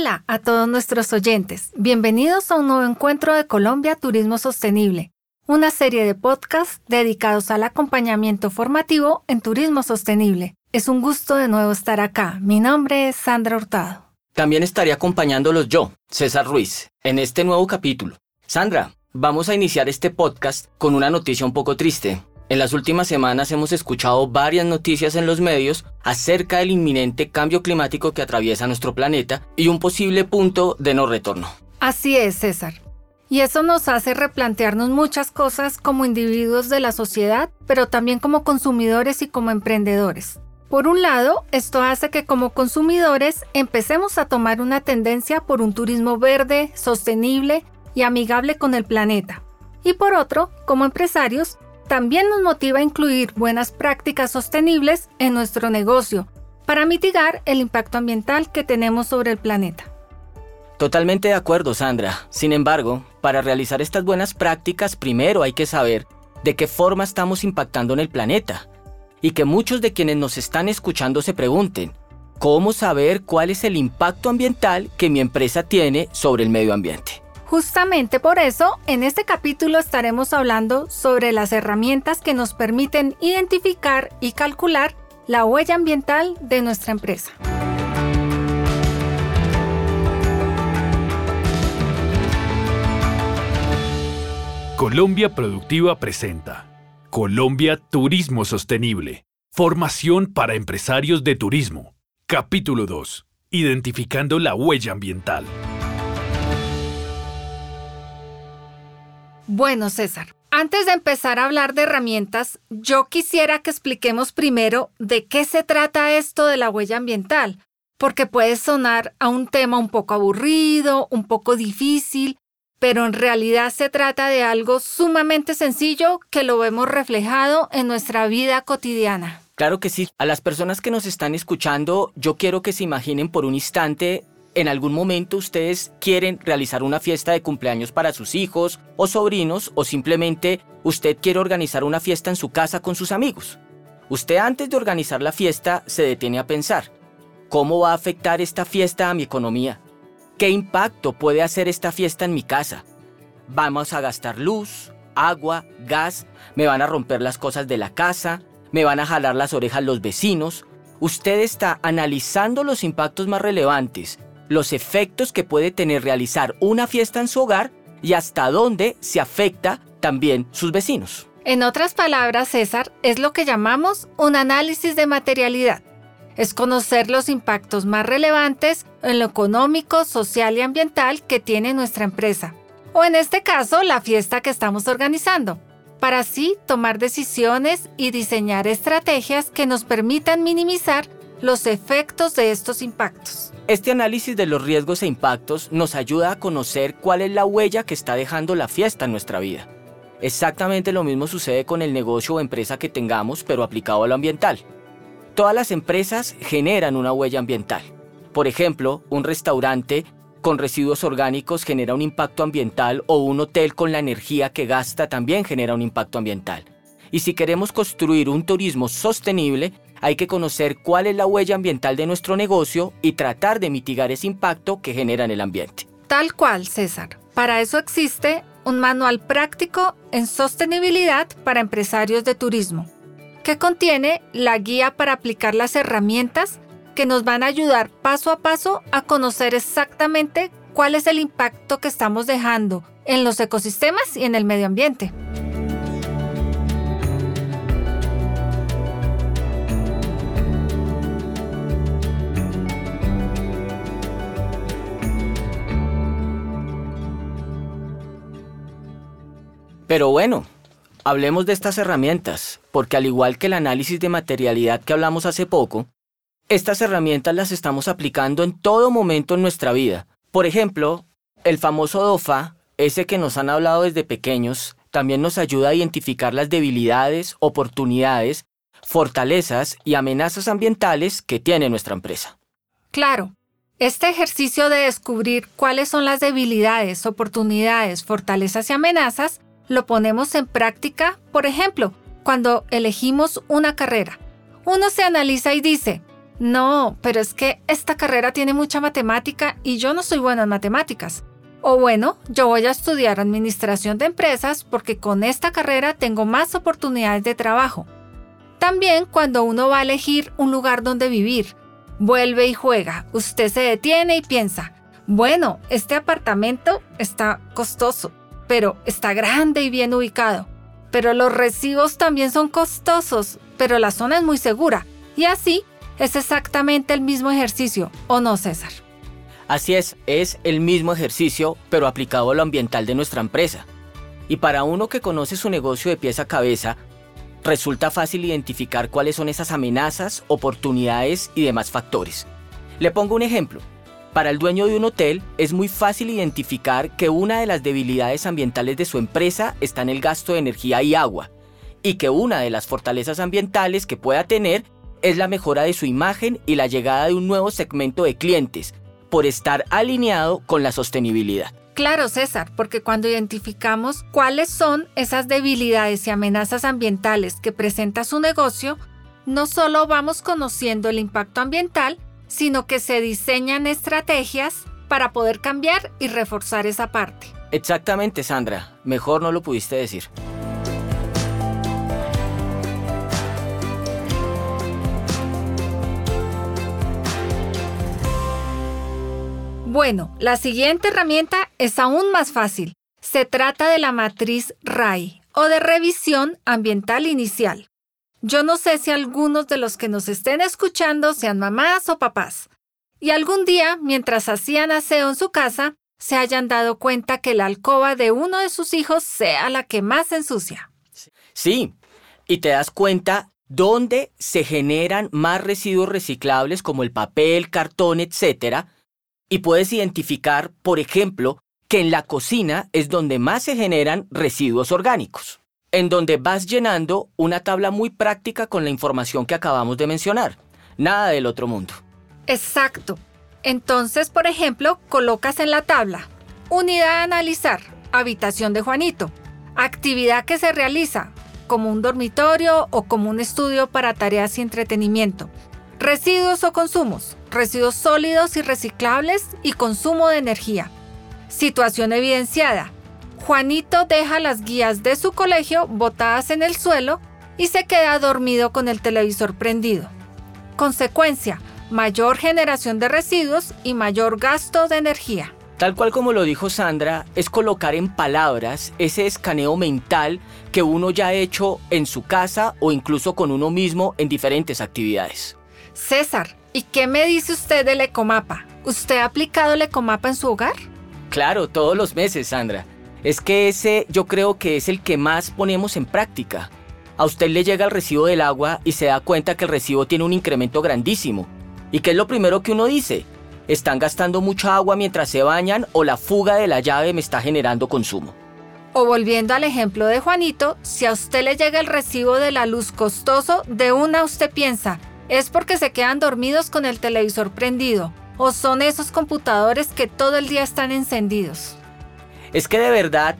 Hola a todos nuestros oyentes. Bienvenidos a un nuevo encuentro de Colombia Turismo Sostenible, una serie de podcasts dedicados al acompañamiento formativo en turismo sostenible. Es un gusto de nuevo estar acá. Mi nombre es Sandra Hurtado. También estaré acompañándolos yo, César Ruiz, en este nuevo capítulo. Sandra, vamos a iniciar este podcast con una noticia un poco triste. En las últimas semanas hemos escuchado varias noticias en los medios acerca del inminente cambio climático que atraviesa nuestro planeta y un posible punto de no retorno. Así es, César. Y eso nos hace replantearnos muchas cosas como individuos de la sociedad, pero también como consumidores y como emprendedores. Por un lado, esto hace que como consumidores empecemos a tomar una tendencia por un turismo verde, sostenible y amigable con el planeta. Y por otro, como empresarios, también nos motiva a incluir buenas prácticas sostenibles en nuestro negocio para mitigar el impacto ambiental que tenemos sobre el planeta. Totalmente de acuerdo, Sandra. Sin embargo, para realizar estas buenas prácticas, primero hay que saber de qué forma estamos impactando en el planeta. Y que muchos de quienes nos están escuchando se pregunten, ¿cómo saber cuál es el impacto ambiental que mi empresa tiene sobre el medio ambiente? Justamente por eso, en este capítulo estaremos hablando sobre las herramientas que nos permiten identificar y calcular la huella ambiental de nuestra empresa. Colombia Productiva presenta Colombia Turismo Sostenible. Formación para empresarios de turismo. Capítulo 2. Identificando la huella ambiental. Bueno, César, antes de empezar a hablar de herramientas, yo quisiera que expliquemos primero de qué se trata esto de la huella ambiental, porque puede sonar a un tema un poco aburrido, un poco difícil, pero en realidad se trata de algo sumamente sencillo que lo vemos reflejado en nuestra vida cotidiana. Claro que sí. A las personas que nos están escuchando, yo quiero que se imaginen por un instante en algún momento ustedes quieren realizar una fiesta de cumpleaños para sus hijos o sobrinos o simplemente usted quiere organizar una fiesta en su casa con sus amigos. Usted antes de organizar la fiesta se detiene a pensar, ¿cómo va a afectar esta fiesta a mi economía? ¿Qué impacto puede hacer esta fiesta en mi casa? ¿Vamos a gastar luz, agua, gas? ¿Me van a romper las cosas de la casa? ¿Me van a jalar las orejas los vecinos? Usted está analizando los impactos más relevantes los efectos que puede tener realizar una fiesta en su hogar y hasta dónde se afecta también sus vecinos. En otras palabras, César, es lo que llamamos un análisis de materialidad. Es conocer los impactos más relevantes en lo económico, social y ambiental que tiene nuestra empresa. O en este caso, la fiesta que estamos organizando, para así tomar decisiones y diseñar estrategias que nos permitan minimizar los efectos de estos impactos. Este análisis de los riesgos e impactos nos ayuda a conocer cuál es la huella que está dejando la fiesta en nuestra vida. Exactamente lo mismo sucede con el negocio o empresa que tengamos, pero aplicado a lo ambiental. Todas las empresas generan una huella ambiental. Por ejemplo, un restaurante con residuos orgánicos genera un impacto ambiental o un hotel con la energía que gasta también genera un impacto ambiental. Y si queremos construir un turismo sostenible, hay que conocer cuál es la huella ambiental de nuestro negocio y tratar de mitigar ese impacto que genera en el ambiente. Tal cual, César. Para eso existe un manual práctico en sostenibilidad para empresarios de turismo, que contiene la guía para aplicar las herramientas que nos van a ayudar paso a paso a conocer exactamente cuál es el impacto que estamos dejando en los ecosistemas y en el medio ambiente. Pero bueno, hablemos de estas herramientas, porque al igual que el análisis de materialidad que hablamos hace poco, estas herramientas las estamos aplicando en todo momento en nuestra vida. Por ejemplo, el famoso DOFA, ese que nos han hablado desde pequeños, también nos ayuda a identificar las debilidades, oportunidades, fortalezas y amenazas ambientales que tiene nuestra empresa. Claro, este ejercicio de descubrir cuáles son las debilidades, oportunidades, fortalezas y amenazas lo ponemos en práctica, por ejemplo, cuando elegimos una carrera. Uno se analiza y dice, No, pero es que esta carrera tiene mucha matemática y yo no soy buena en matemáticas. O bueno, yo voy a estudiar administración de empresas porque con esta carrera tengo más oportunidades de trabajo. También cuando uno va a elegir un lugar donde vivir, vuelve y juega, usted se detiene y piensa, bueno, este apartamento está costoso, pero está grande y bien ubicado. Pero los recibos también son costosos, pero la zona es muy segura. Y así es exactamente el mismo ejercicio, ¿o no, César? Así es, es el mismo ejercicio, pero aplicado a lo ambiental de nuestra empresa. Y para uno que conoce su negocio de pies a cabeza, resulta fácil identificar cuáles son esas amenazas, oportunidades y demás factores. Le pongo un ejemplo. Para el dueño de un hotel es muy fácil identificar que una de las debilidades ambientales de su empresa está en el gasto de energía y agua, y que una de las fortalezas ambientales que pueda tener es la mejora de su imagen y la llegada de un nuevo segmento de clientes, por estar alineado con la sostenibilidad. Claro, César, porque cuando identificamos cuáles son esas debilidades y amenazas ambientales que presenta su negocio, no solo vamos conociendo el impacto ambiental, sino que se diseñan estrategias para poder cambiar y reforzar esa parte. Exactamente, Sandra. Mejor no lo pudiste decir. Bueno, la siguiente herramienta es aún más fácil. Se trata de la matriz RAI o de revisión ambiental inicial. Yo no sé si algunos de los que nos estén escuchando sean mamás o papás, y algún día, mientras hacían aseo en su casa, se hayan dado cuenta que la alcoba de uno de sus hijos sea la que más ensucia. Sí, y te das cuenta dónde se generan más residuos reciclables como el papel, cartón, etcétera, y puedes identificar, por ejemplo, que en la cocina es donde más se generan residuos orgánicos, en donde vas llenando una tabla muy práctica con la información que acabamos de mencionar. Nada del otro mundo. Exacto. Entonces, por ejemplo, colocas en la tabla unidad a analizar, habitación de Juanito, actividad que se realiza, como un dormitorio o como un estudio para tareas y entretenimiento, Residuos o consumos. Residuos sólidos y reciclables y consumo de energía. Situación evidenciada. Juanito deja las guías de su colegio botadas en el suelo y se queda dormido con el televisor prendido. Consecuencia, mayor generación de residuos y mayor gasto de energía. Tal cual como lo dijo Sandra, es colocar en palabras ese escaneo mental que uno ya ha hecho en su casa o incluso con uno mismo en diferentes actividades. César, ¿y qué me dice usted del Ecomapa? ¿Usted ha aplicado el Ecomapa en su hogar? Claro, todos los meses, Sandra. Es que ese yo creo que es el que más ponemos en práctica. A usted le llega el recibo del agua y se da cuenta que el recibo tiene un incremento grandísimo. ¿Y qué es lo primero que uno dice? ¿Están gastando mucha agua mientras se bañan o la fuga de la llave me está generando consumo? O volviendo al ejemplo de Juanito, si a usted le llega el recibo de la luz costoso, de una usted piensa, es porque se quedan dormidos con el televisor prendido o son esos computadores que todo el día están encendidos. Es que de verdad,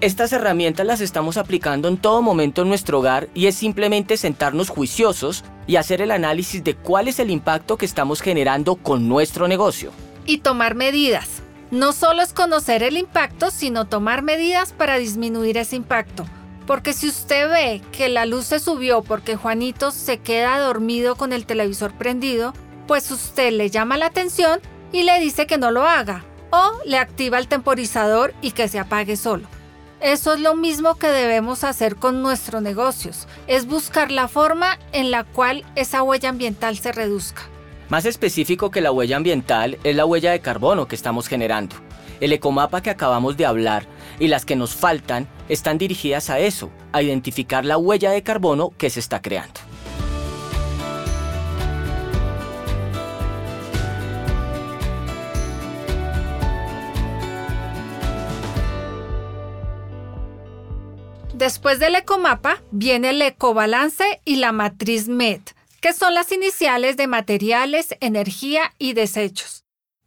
estas herramientas las estamos aplicando en todo momento en nuestro hogar y es simplemente sentarnos juiciosos y hacer el análisis de cuál es el impacto que estamos generando con nuestro negocio. Y tomar medidas. No solo es conocer el impacto, sino tomar medidas para disminuir ese impacto porque si usted ve que la luz se subió porque Juanito se queda dormido con el televisor prendido, pues usted le llama la atención y le dice que no lo haga o le activa el temporizador y que se apague solo. Eso es lo mismo que debemos hacer con nuestros negocios, es buscar la forma en la cual esa huella ambiental se reduzca. Más específico que la huella ambiental es la huella de carbono que estamos generando. El ecomapa que acabamos de hablar y las que nos faltan están dirigidas a eso, a identificar la huella de carbono que se está creando. Después del ecomapa viene el ecobalance y la matriz MET, que son las iniciales de materiales, energía y desechos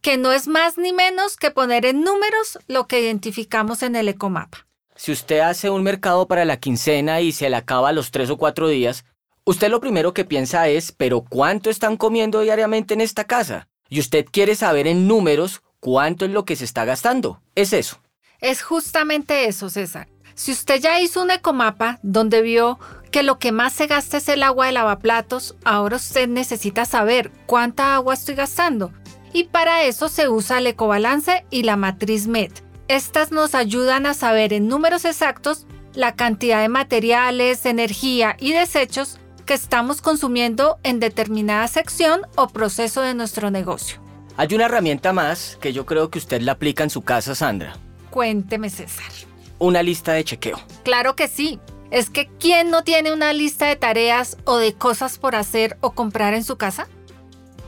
que no es más ni menos que poner en números lo que identificamos en el ecomapa. Si usted hace un mercado para la quincena y se le acaba a los tres o cuatro días, usted lo primero que piensa es, pero ¿cuánto están comiendo diariamente en esta casa? Y usted quiere saber en números cuánto es lo que se está gastando. Es eso. Es justamente eso, César. Si usted ya hizo un ecomapa donde vio que lo que más se gasta es el agua de lavaplatos, ahora usted necesita saber cuánta agua estoy gastando. Y para eso se usa el ecobalance y la matriz MED. Estas nos ayudan a saber en números exactos la cantidad de materiales, energía y desechos que estamos consumiendo en determinada sección o proceso de nuestro negocio. Hay una herramienta más que yo creo que usted la aplica en su casa, Sandra. Cuénteme, César. Una lista de chequeo. Claro que sí. Es que ¿quién no tiene una lista de tareas o de cosas por hacer o comprar en su casa?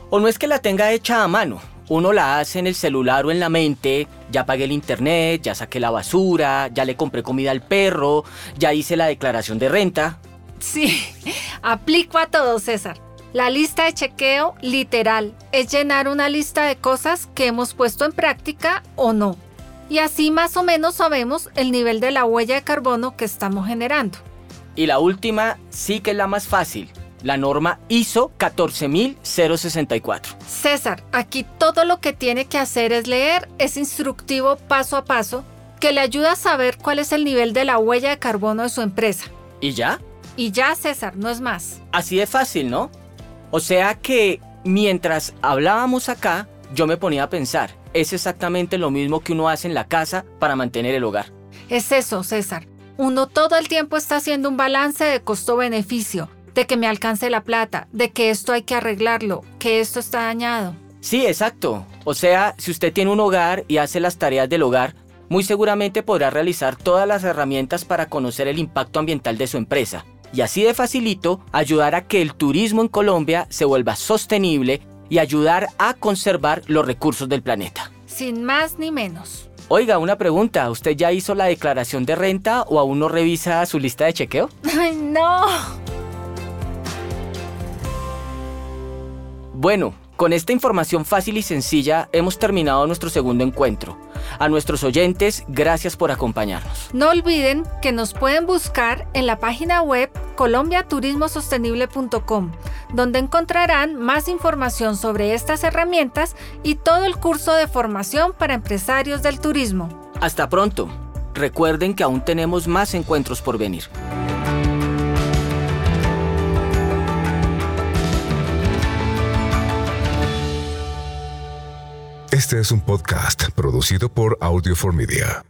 O no es que la tenga hecha a mano. Uno la hace en el celular o en la mente, ya pagué el internet, ya saqué la basura, ya le compré comida al perro, ya hice la declaración de renta. Sí, aplico a todo, César. La lista de chequeo literal es llenar una lista de cosas que hemos puesto en práctica o no. Y así más o menos sabemos el nivel de la huella de carbono que estamos generando. Y la última sí que es la más fácil, la norma ISO 14064. César, aquí todo lo que tiene que hacer es leer ese instructivo paso a paso que le ayuda a saber cuál es el nivel de la huella de carbono de su empresa. ¿Y ya? Y ya, César, no es más. Así de fácil, ¿no? O sea que mientras hablábamos acá, yo me ponía a pensar, es exactamente lo mismo que uno hace en la casa para mantener el hogar. Es eso, César. Uno todo el tiempo está haciendo un balance de costo-beneficio, de que me alcance la plata, de que esto hay que arreglarlo, que esto está dañado. Sí, exacto. O sea, si usted tiene un hogar y hace las tareas del hogar, muy seguramente podrá realizar todas las herramientas para conocer el impacto ambiental de su empresa y así de facilito ayudar a que el turismo en Colombia se vuelva sostenible y ayudar a conservar los recursos del planeta. Sin más ni menos. Oiga, una pregunta, ¿usted ya hizo la declaración de renta o aún no revisa su lista de chequeo? ¡Ay, no! Bueno, con esta información fácil y sencilla hemos terminado nuestro segundo encuentro. A nuestros oyentes, gracias por acompañarnos. No olviden que nos pueden buscar en la página web colombiaturismosostenible.com, donde encontrarán más información sobre estas herramientas y todo el curso de formación para empresarios del turismo. Hasta pronto. Recuerden que aún tenemos más encuentros por venir. Este es un podcast producido por Audio for Media.